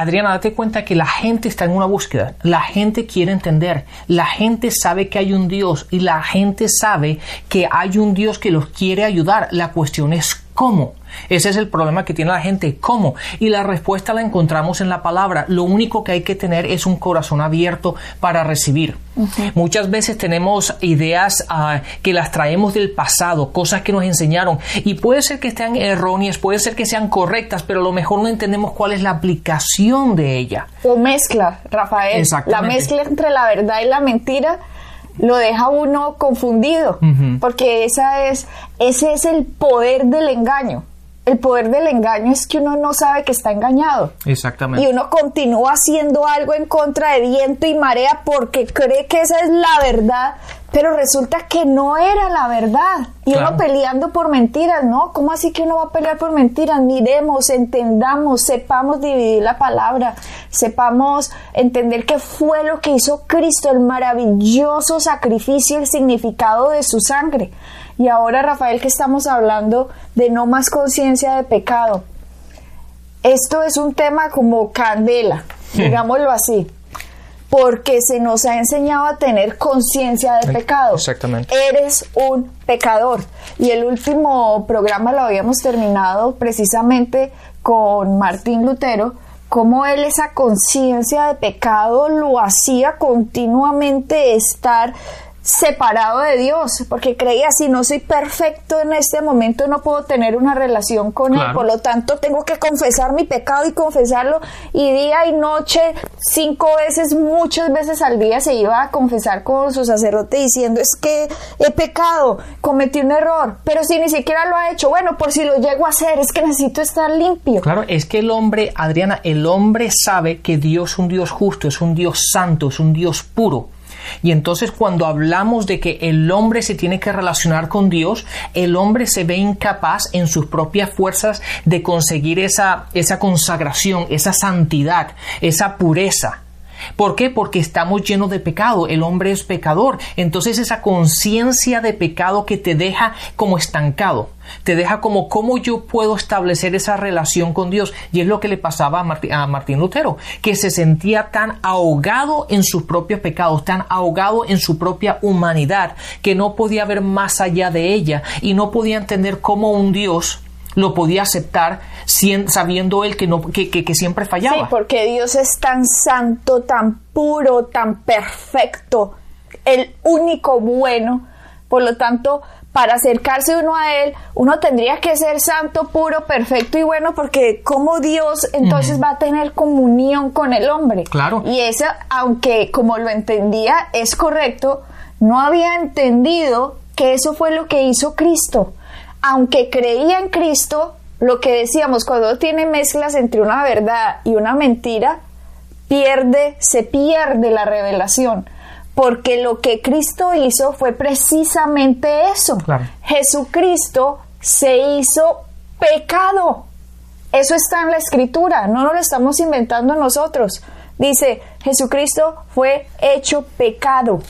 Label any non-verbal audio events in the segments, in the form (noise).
Adriana, date cuenta que la gente está en una búsqueda, la gente quiere entender, la gente sabe que hay un Dios y la gente sabe que hay un Dios que los quiere ayudar. La cuestión es cómo. Ese es el problema que tiene la gente, ¿cómo? Y la respuesta la encontramos en la palabra. Lo único que hay que tener es un corazón abierto para recibir. Muchas veces tenemos ideas ah, que las traemos del pasado, cosas que nos enseñaron, y puede ser que estén erróneas, puede ser que sean correctas, pero a lo mejor no entendemos cuál es la aplicación de ella. O mezcla, Rafael. La mezcla entre la verdad y la mentira lo deja uno confundido, porque esa es, ese es el poder del engaño. El poder del engaño es que uno no sabe que está engañado. Exactamente. Y uno continúa haciendo algo en contra de viento y marea porque cree que esa es la verdad, pero resulta que no era la verdad. Y uno peleando por mentiras, ¿no? ¿Cómo así que uno va a pelear por mentiras? Miremos, entendamos, sepamos dividir la palabra, sepamos entender qué fue lo que hizo Cristo, el maravilloso sacrificio, el significado de su sangre. Y ahora, Rafael, que estamos hablando de no más conciencia de pecado. Esto es un tema como candela, digámoslo así, porque se nos ha enseñado a tener conciencia de pecado. Exactamente. Eres un pecador. Y el último programa lo habíamos terminado precisamente con Martín Lutero, cómo él esa conciencia de pecado lo hacía continuamente estar separado de Dios, porque creía si no soy perfecto en este momento no puedo tener una relación con Él, por lo tanto tengo que confesar mi pecado y confesarlo y día y noche, cinco veces, muchas veces al día se iba a confesar con su sacerdote diciendo es que he pecado, cometí un error, pero si ni siquiera lo ha hecho, bueno, por si lo llego a hacer es que necesito estar limpio. Claro, es que el hombre, Adriana, el hombre sabe que Dios es un Dios justo, es un Dios santo, es un Dios puro y entonces cuando hablamos de que el hombre se tiene que relacionar con Dios, el hombre se ve incapaz en sus propias fuerzas de conseguir esa, esa consagración, esa santidad, esa pureza. ¿Por qué? Porque estamos llenos de pecado, el hombre es pecador. Entonces esa conciencia de pecado que te deja como estancado, te deja como cómo yo puedo establecer esa relación con Dios. Y es lo que le pasaba a, Martín Lutero, que se sentía tan ahogado en sus propios pecados, tan ahogado en su propia humanidad, que no podía ver más allá de ella y no podía entender cómo un Dios lo podía aceptar sabiendo él que, no, que, que, siempre fallaba. Sí, porque Dios es tan santo, tan puro, tan perfecto, el único bueno. Por lo tanto, para acercarse uno a Él, uno tendría que ser santo, puro, perfecto y bueno, porque como Dios entonces va a tener comunión con el hombre. Claro. Y eso, aunque como lo entendía, es correcto, no había entendido que eso fue lo que hizo Cristo aunque creía en Cristo, lo que decíamos, cuando tiene mezclas entre una verdad y una mentira, pierde, se pierde la revelación. Porque lo que Cristo hizo fue precisamente eso. Jesucristo se hizo pecado. Eso está en la escritura, no nos lo estamos inventando nosotros. Dice, Jesucristo fue hecho pecado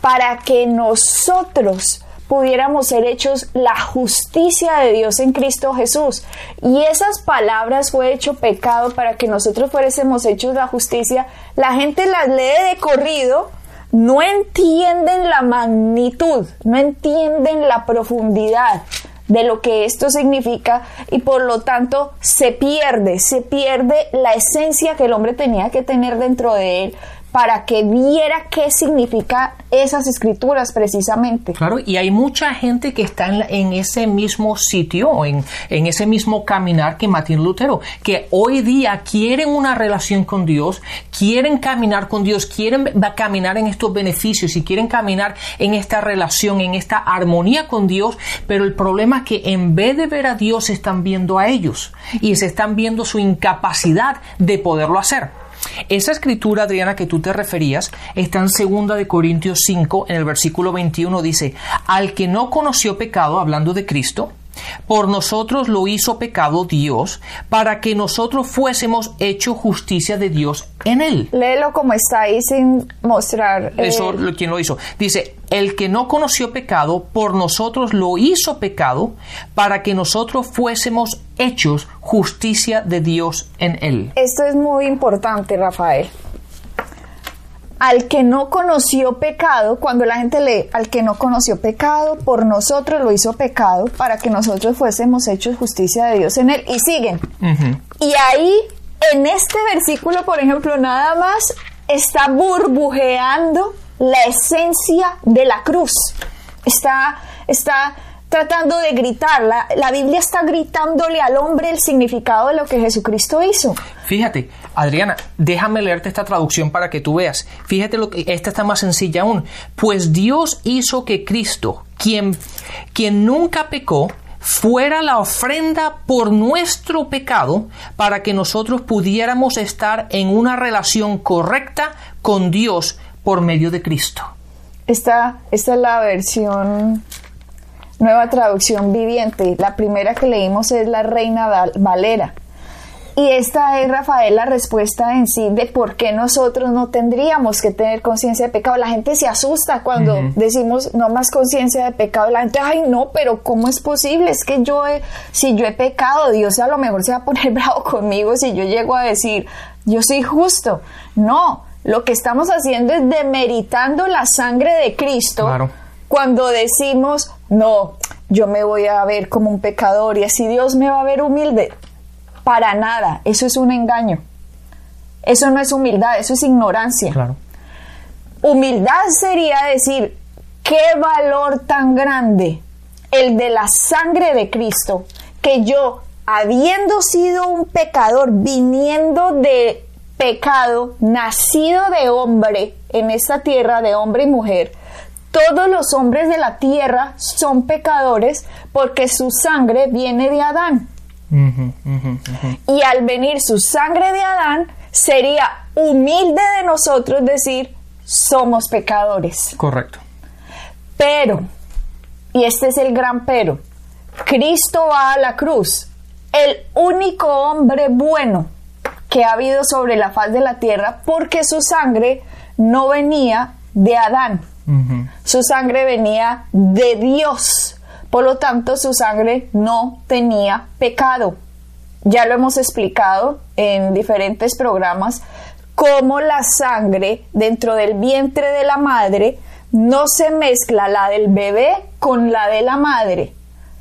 para que nosotros pudiéramos ser hechos la justicia de Dios en Cristo Jesús. Y esas palabras fue hecho pecado para que nosotros fuésemos hechos la justicia. La gente las lee de corrido, no entienden la magnitud, no entienden la profundidad de lo que esto significa y por lo tanto se pierde, se pierde la esencia que el hombre tenía que tener dentro de él para que viera qué significa esas escrituras precisamente. Claro, y hay mucha gente que está en, ese mismo sitio, en, en, ese mismo caminar que Martín Lutero, que hoy día quieren una relación con Dios, quieren caminar con Dios, quieren caminar en estos beneficios y quieren caminar en esta relación, en esta armonía con Dios, pero el problema es que en vez de ver a Dios, están viendo a ellos y se están viendo su incapacidad de poderlo hacer. Esa escritura, Adriana, que tú te referías, está en 2 de Corintios 5, en el versículo 21, dice, al que no conoció pecado, hablando de Cristo, por nosotros lo hizo pecado Dios, para que nosotros fuésemos hecho justicia de Dios en él. Léelo como está ahí sin mostrar. eh, Eso, lo- ¿quién lo hizo? Dice, el que no conoció pecado, por nosotros lo hizo pecado, para que nosotros fuésemos hechos justicia de Dios en él. Esto es muy importante, Rafael. Al que no conoció pecado, cuando la gente lee, al que no conoció pecado, por nosotros lo hizo pecado, para que nosotros fuésemos hechos justicia de Dios en él. Y siguen. Y ahí, en este versículo, por ejemplo, nada más está burbujeando la esencia de la cruz. Está, está tratando de gritar. La, la Biblia está gritándole al hombre el significado de lo que Jesucristo hizo. Fíjate, Adriana, déjame leerte esta traducción para que tú veas. Fíjate lo que esta está más sencilla aún. Pues Dios hizo que Cristo, quien, quien nunca pecó, fuera la ofrenda por nuestro pecado para que nosotros pudiéramos estar en una relación correcta con Dios por medio de Cristo. Esta, esta es la versión, nueva traducción viviente. La primera que leímos es la Reina Val- Valera. Y esta es, Rafael, la respuesta en sí de por qué nosotros no tendríamos que tener conciencia de pecado. La gente se asusta cuando decimos no más conciencia de pecado. La gente, ay, no, pero ¿cómo es posible? Es que yo, he- si yo he pecado, Dios a lo mejor se va a poner (laughs) bravo conmigo si yo llego a decir, yo soy justo. No, lo que estamos haciendo es demeritando la sangre de Cristo Claro. cuando decimos, no, yo me voy a ver como un pecador y así Dios me va a ver humilde. Para nada, eso es un engaño. Eso no es humildad, eso es ignorancia. Claro. Humildad sería decir, qué valor tan grande el de la sangre de Cristo, que yo, habiendo sido un pecador, viniendo de pecado, nacido de hombre en esta tierra, de hombre y mujer, todos los hombres de la tierra son pecadores porque su sangre viene de Adán. Y al venir su sangre de Adán, sería humilde de nosotros decir, somos pecadores. Correcto. Pero, y este es el gran pero, Cristo va a la cruz, el único hombre bueno que ha habido sobre la faz de la tierra, porque su sangre no venía de Adán, su sangre venía de Dios. Por lo tanto, su sangre no tenía pecado. Ya lo hemos explicado en diferentes programas, cómo la sangre dentro del vientre de la madre no se mezcla la del bebé con la de la madre,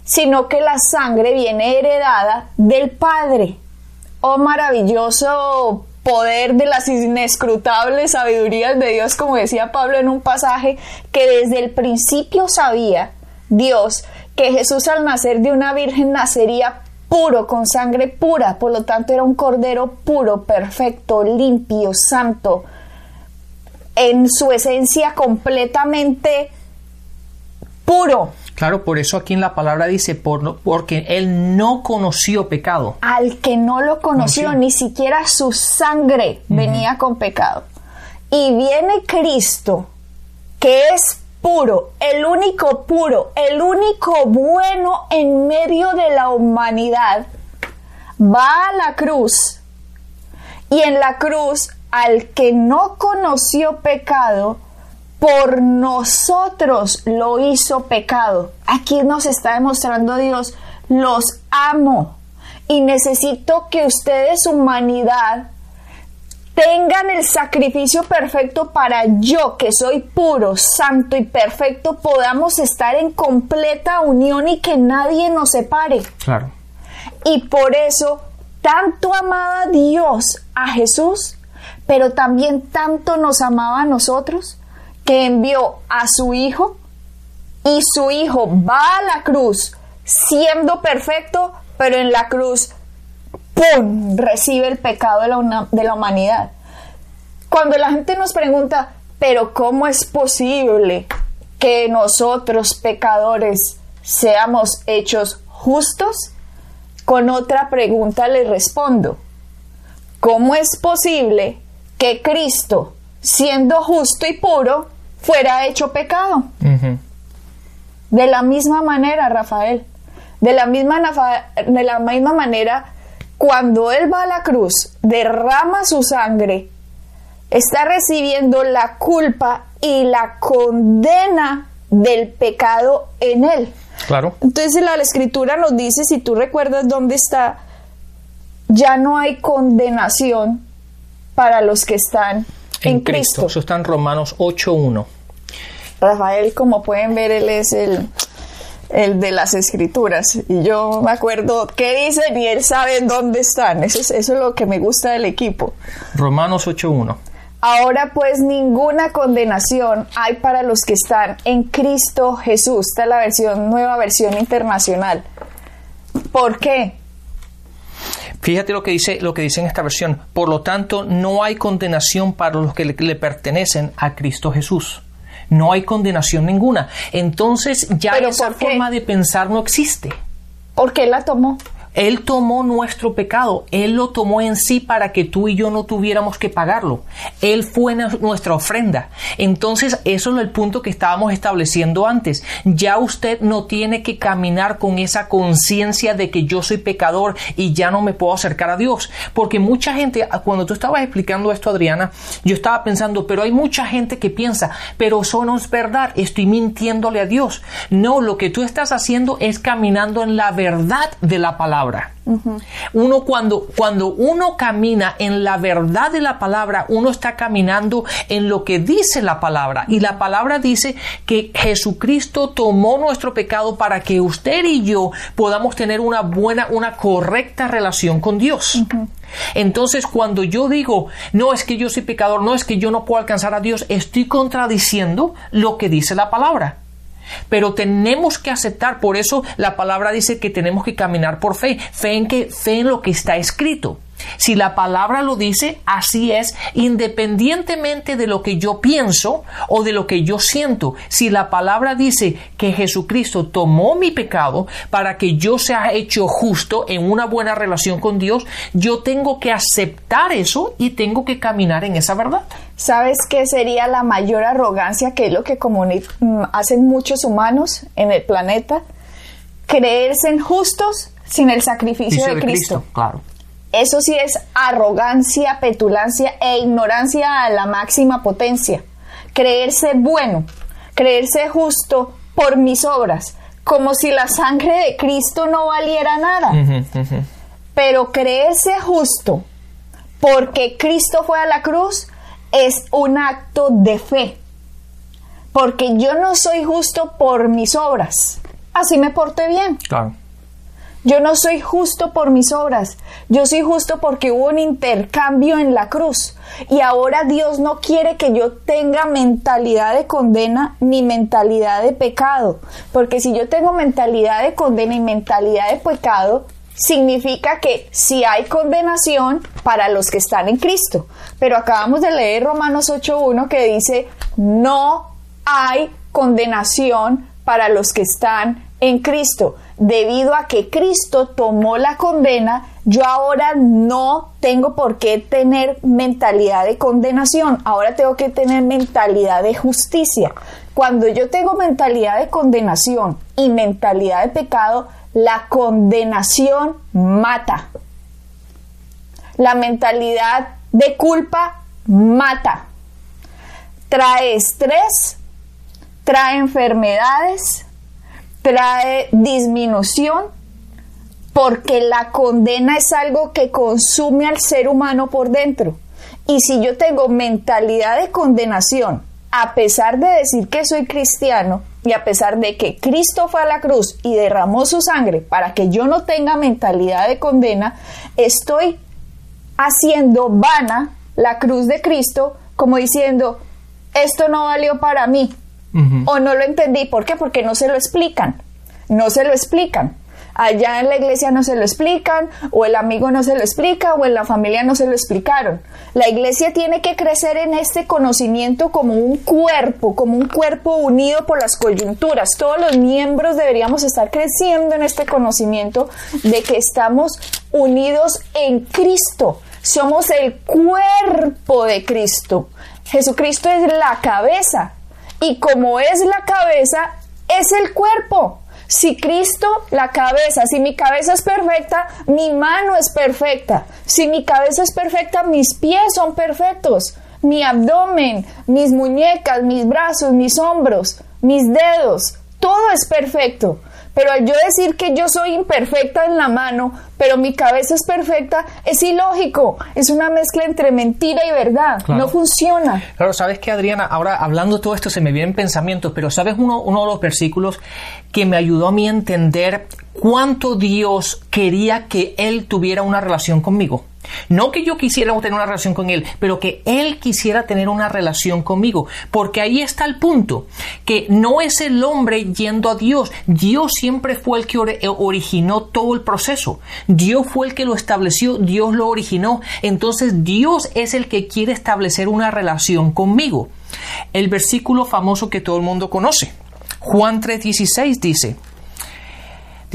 sino que la sangre viene heredada del padre. Oh maravilloso poder de las inescrutables sabidurías de Dios, como decía Pablo en un pasaje, que desde el principio sabía Dios que Jesús al nacer de una virgen nacería puro, con sangre pura, por lo tanto era un cordero puro, perfecto, limpio, santo, en su esencia completamente puro. Claro, por eso aquí en la palabra dice, por, porque él no conoció pecado. al que no lo conoció, Conoció. ni siquiera su sangre venía con pecado. Y viene Cristo, que es puro, el único puro, el único bueno en medio de la humanidad, va a la cruz y en la cruz al que no conoció pecado, por nosotros lo hizo pecado. Aquí nos está demostrando Dios, los amo y necesito que ustedes, humanidad, tengan el sacrificio perfecto para yo, que soy puro, santo y perfecto, podamos estar en completa unión y que nadie nos separe. Claro. Y por eso tanto amaba Dios a Jesús, pero también tanto nos amaba a nosotros, que envió a su Hijo y su Hijo va a la cruz siendo perfecto, pero en la cruz, ¡pum!, recibe el pecado de la, una- de la humanidad. Cuando la gente nos pregunta, pero ¿cómo es posible que nosotros pecadores seamos hechos justos? Con otra pregunta le respondo, ¿cómo es posible que Cristo, siendo justo y puro, fuera hecho pecado. De la misma manera, Rafael, de la misma, de la misma manera, cuando Él va a la cruz, derrama su sangre, está recibiendo la culpa y la condena del pecado en Él. Claro. Entonces la, la escritura nos dice, si tú recuerdas dónde está, ya no hay condenación para los que están en, Cristo. Eso está en Romanos 8.1. Rafael, como pueden ver, él es el, el de las escrituras. Y yo me acuerdo qué dicen y él sabe dónde están. Eso es, eso es lo que me gusta del equipo. Romanos 8.1. Ahora pues ninguna condenación hay para los que están en Cristo Jesús. Esta es la versión, nueva versión internacional. ¿Por qué? Fíjate lo que dice lo que dice en esta versión. Por lo tanto, no hay condenación para los que le, le pertenecen a Cristo Jesús. No hay condenación ninguna. Entonces ya ¿Pero esa forma de pensar no existe. ¿Por qué la tomó? Él tomó nuestro pecado, Él lo tomó en sí para que tú y yo no tuviéramos que pagarlo. Él fue nu- nuestra ofrenda. Entonces, eso es el punto que estábamos estableciendo antes. Ya usted no tiene que caminar con esa conciencia de que yo soy pecador y ya no me puedo acercar a Dios. Porque mucha gente, cuando tú estabas explicando esto, Adriana, yo estaba pensando, pero hay mucha gente que piensa, pero eso no es verdad, estoy mintiéndole a Dios. No, lo que tú estás haciendo es caminando en la verdad de la palabra. Uno cuando, cuando uno camina en la verdad de la palabra, uno está caminando en lo que dice la palabra. Y la palabra dice que Jesucristo tomó nuestro pecado para que usted y yo podamos tener una buena, una correcta relación con Dios. Entonces, cuando yo digo, no es que yo soy pecador, no es que yo no puedo alcanzar a Dios, estoy contradiciendo lo que dice la palabra. Pero tenemos que aceptar, por eso la palabra dice que tenemos que caminar por fe, fe en que fe en lo que está escrito. Si la palabra lo dice, así es, independientemente de lo que yo pienso o de lo que yo siento. Si la palabra dice que Jesucristo tomó mi pecado para que yo sea hecho justo en una buena relación con Dios, yo tengo que aceptar eso y tengo que caminar en esa verdad. ¿Sabes qué sería la mayor arrogancia que es lo que mm, hacen muchos humanos en el planeta? Creerse en justos sin el sacrificio de, Cristo. claro. Eso sí es arrogancia, petulancia e ignorancia a la máxima potencia. Creerse bueno, creerse justo por mis obras, como si la sangre de Cristo no valiera nada. Pero creerse justo porque Cristo fue a la cruz es un acto de fe. Porque yo no soy justo por mis obras. Así me porté bien. Claro. Yo no soy justo por mis obras. Yo soy justo porque hubo un intercambio en la cruz. Y ahora Dios no quiere que yo tenga mentalidad de condena ni mentalidad de pecado. Porque si yo tengo mentalidad de condena y mentalidad de pecado, significa que si hay condenación para los que están en Cristo. Pero acabamos de leer Romanos 8.1 que dice, no hay condenación para los que están en Cristo. Debido a que Cristo tomó la condena, yo ahora no tengo por qué tener mentalidad de condenación, ahora tengo que tener mentalidad de justicia. Cuando yo tengo mentalidad de condenación y mentalidad de pecado, la condenación mata. La mentalidad de culpa mata. Trae estrés, trae enfermedades, trae disminución, porque la condena es algo que consume al ser humano por dentro. Y si yo tengo mentalidad de condenación, a pesar de decir que soy cristiano y a pesar de que Cristo fue a la cruz y derramó su sangre para que yo no tenga mentalidad de condena, estoy haciendo vana la cruz de Cristo como diciendo, esto no valió para mí, o no lo entendí. ¿Por qué? Porque no se lo explican. No se lo explican. Allá en la iglesia no se lo explican, o el amigo no se lo explica, o en la familia no se lo explicaron. La iglesia tiene que crecer en este conocimiento como un cuerpo, como un cuerpo unido por las coyunturas. Todos los miembros deberíamos estar creciendo en este conocimiento de que estamos unidos en Cristo. somos el cuerpo de Cristo. Jesucristo es la cabeza y como es la cabeza, es el cuerpo. Si Cristo, la cabeza, si mi cabeza es perfecta, mi mano es perfecta. Si mi cabeza es perfecta, mis pies son perfectos. Mi abdomen, mis muñecas, mis brazos, mis hombros, mis dedos, todo es perfecto. Pero al yo decir que yo soy imperfecta en la mano, pero mi cabeza es perfecta, es ilógico. Es una mezcla entre mentira y verdad. No funciona. Claro, sabes que Adriana, ahora hablando todo esto se me vienen pensamientos, pero sabes uno, uno de los versículos que me ayudó a mí a entender cuánto Dios quería que Él tuviera una relación conmigo. No que yo quisiera tener una relación con Él, pero que Él quisiera tener una relación conmigo. Porque ahí está el punto, que no es el hombre yendo a Dios. Dios siempre fue el que eh, originó todo el proceso. Dios fue el que lo estableció, Dios lo originó. Entonces Dios es el que quiere establecer una relación conmigo. El versículo famoso que todo el mundo conoce. Juan 3:16 dice,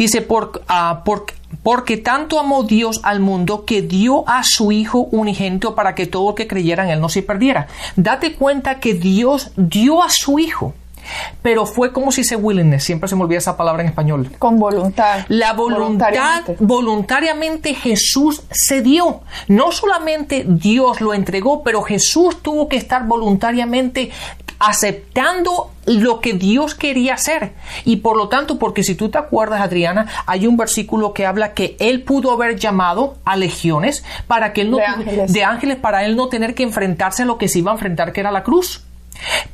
dice, por, uh, por, porque tanto amó Dios al mundo que dio a su Hijo unigénito para que todo el que creyera en Él no se perdiera. Date cuenta que Dios dio a su Hijo. Pero fue como si se willingness, siempre se me olvida esa palabra en español. Con voluntad. La voluntad, voluntariamente. voluntariamente Jesús se dio. No solamente Dios lo entregó, pero Jesús tuvo que estar voluntariamente aceptando lo que Dios quería hacer. Y por lo tanto, porque si tú te acuerdas, Adriana, hay un versículo que habla que él pudo haber llamado a legiones para que él no, De ángeles. de ángeles para él no tener que enfrentarse a lo que se iba a enfrentar, que era la cruz.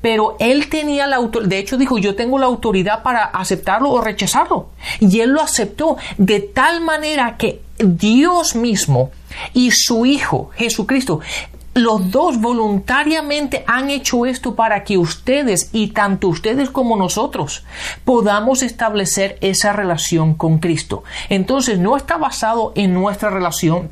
Pero él tenía la autoridad, de hecho dijo, yo tengo la autoridad para aceptarlo o rechazarlo. Y él lo aceptó de tal manera que Dios mismo y su Hijo, Jesucristo, los dos voluntariamente han hecho esto para que ustedes y tanto ustedes como nosotros podamos establecer esa relación con Cristo. Entonces no está basado en nuestra relación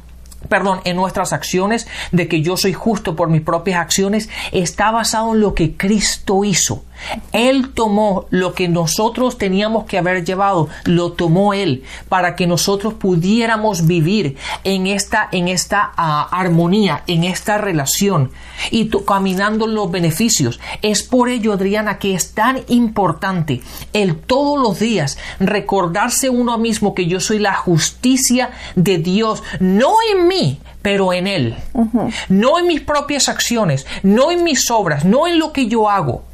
perdón, en nuestras acciones, de que yo soy justo por mis propias acciones, está basado en lo que Cristo hizo. Él tomó lo que nosotros teníamos que haber llevado, lo tomó Él para que nosotros pudiéramos vivir en esta, en esta uh, armonía, en esta relación y caminando los beneficios. Es por ello, Adriana, que es tan importante el todos los días recordarse uno mismo que yo soy la justicia de Dios, no en mí, pero en Él. Uh -huh. No en mis propias acciones, no en mis obras, no en lo que yo hago,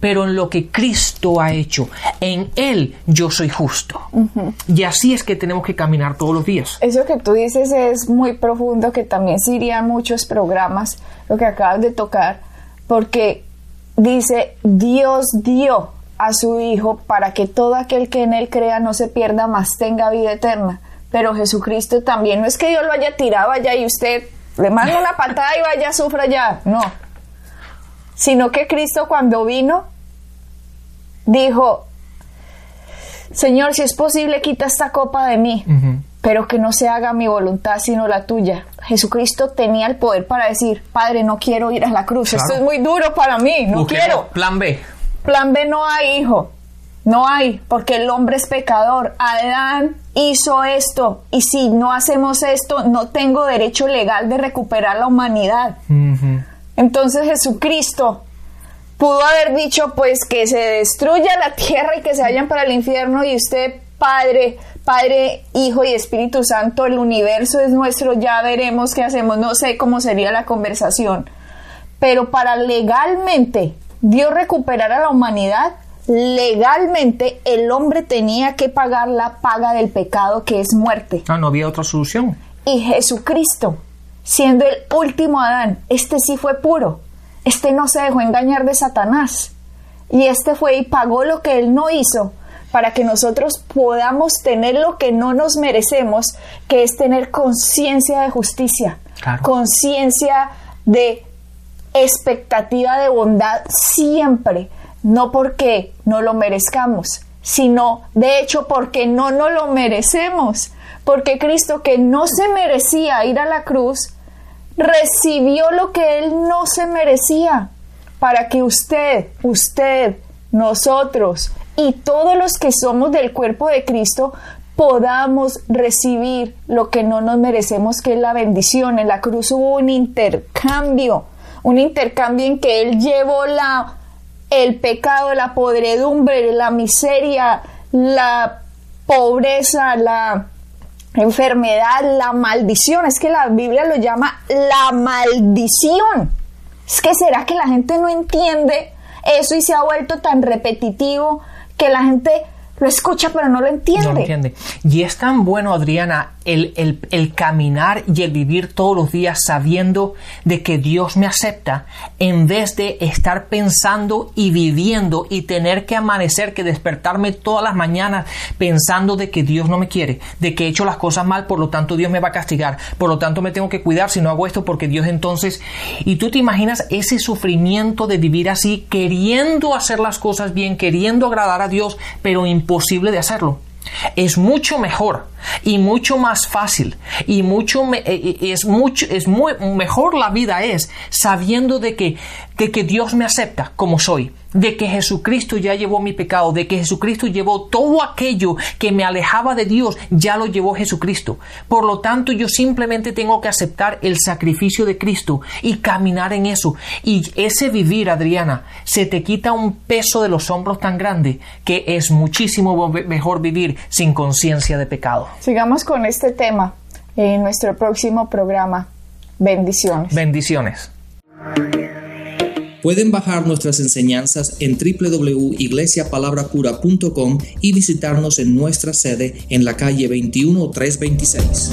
pero en lo que Cristo ha hecho. En Él yo soy justo. Uh -huh. Y así es que tenemos que caminar todos los días. Eso que tú dices es muy profundo, que también se iría a muchos programas, lo que acabas de tocar, porque dice, Dios dio a su Hijo para que todo aquel que en Él crea no se pierda, más tenga vida eterna. Pero Jesucristo también, no es que Dios lo haya tirado allá y usted le manda una patada y vaya, sufra ya, no. Sino que Cristo cuando vino, dijo, Señor, si es posible, quita esta copa de mí, uh -huh. pero que no se haga mi voluntad sino la tuya. Jesucristo tenía el poder para decir, Padre, no quiero ir a la cruz, claro. esto es muy duro para mí, no Busquemos quiero. Plan B. Plan B no hay, hijo. No hay, porque el hombre es pecador. Adán hizo esto y si no hacemos esto, no tengo derecho legal de recuperar la humanidad. Uh -huh. Entonces Jesucristo pudo haber dicho pues que se destruya la tierra y que se vayan para el infierno y usted, Padre, Padre, Hijo y Espíritu Santo, el universo es nuestro, ya veremos qué hacemos, no sé cómo sería la conversación. Pero para legalmente Dios recuperar a la humanidad, legalmente el hombre tenía que pagar la paga del pecado que es muerte. Ah, no había otra solución. Y Jesucristo, siendo el último Adán, este sí fue puro. Este no se dejó engañar de Satanás. Y este fue y pagó lo que él no hizo para que nosotros podamos tener lo que no nos merecemos, que es tener conciencia de justicia, claro. conciencia de expectativa de bondad siempre no porque no lo merezcamos, sino de hecho porque no nos lo merecemos, porque Cristo que no se merecía ir a la cruz, recibió lo que él no se merecía, para que usted, usted, nosotros y todos los que somos del cuerpo de Cristo podamos recibir lo que no nos merecemos, que es la bendición. En la cruz hubo un intercambio, un intercambio en que Él llevó la, el pecado, la podredumbre, la miseria, la pobreza, la enfermedad, la maldición. Es que la Biblia lo llama la maldición. Es que será que la gente no entiende eso y se ha vuelto tan repetitivo que la gente lo escucha pero no lo entiende. Y es tan bueno, Adriana, el, el, caminar y el vivir todos los días sabiendo de que Dios me acepta en vez de estar pensando y viviendo y tener que amanecer, que despertarme todas las mañanas pensando de que Dios no me quiere, de que he hecho las cosas mal, por lo tanto Dios me va a castigar, por lo tanto me tengo que cuidar si no hago esto porque Dios entonces... Y tú te imaginas ese sufrimiento de vivir así, queriendo hacer las cosas bien, queriendo agradar a Dios, pero imposible de hacerlo. Es mucho mejor y mucho más fácil y mucho eh, eh, es mucho es muy mejor la vida es sabiendo de que de que Dios me acepta como soy de que Jesucristo ya llevó mi pecado, de que Jesucristo llevó todo aquello que me alejaba de Dios, ya lo llevó Jesucristo. Por lo tanto, yo simplemente tengo que aceptar el sacrificio de Cristo y caminar en eso. Y ese vivir, Adriana, se te quita un peso de los hombros tan grande que es muchísimo mejor vivir sin conciencia de pecado. Sigamos con este tema en nuestro próximo programa. Bendiciones. Bendiciones. Pueden bajar nuestras enseñanzas en www.iglesiapalabracura.com y visitarnos en nuestra sede en la calle 21326.